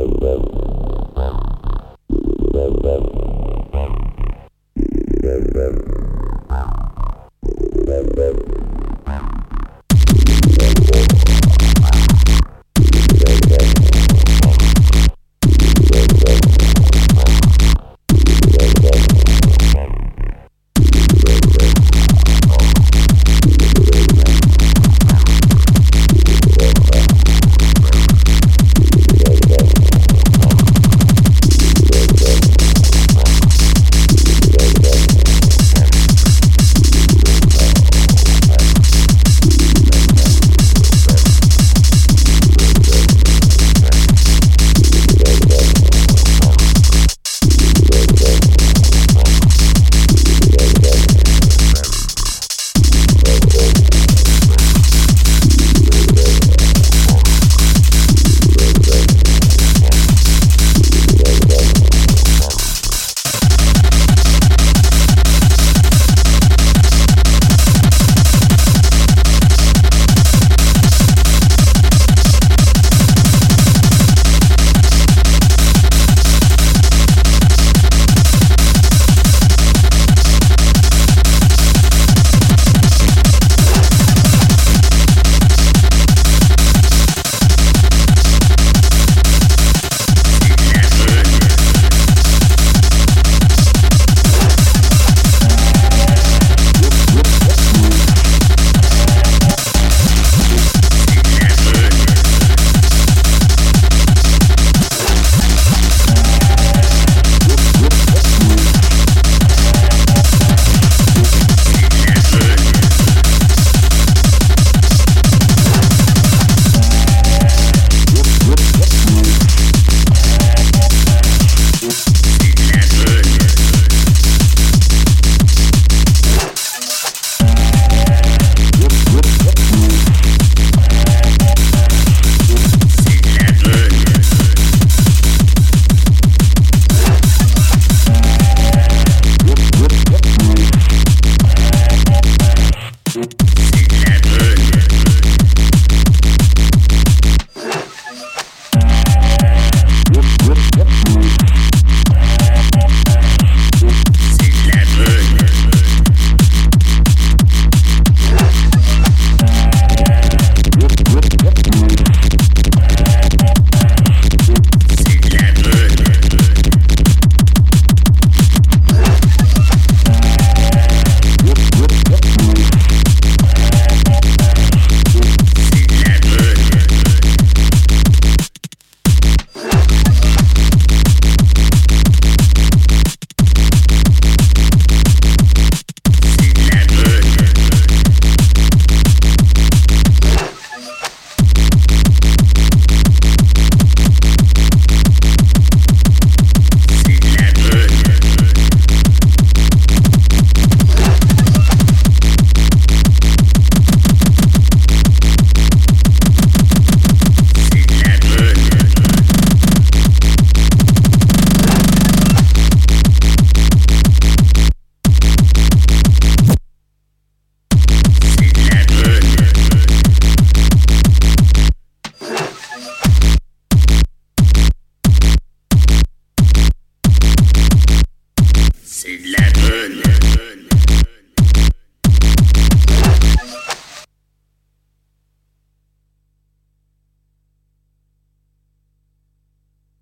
Thank you. C'est de la bonne.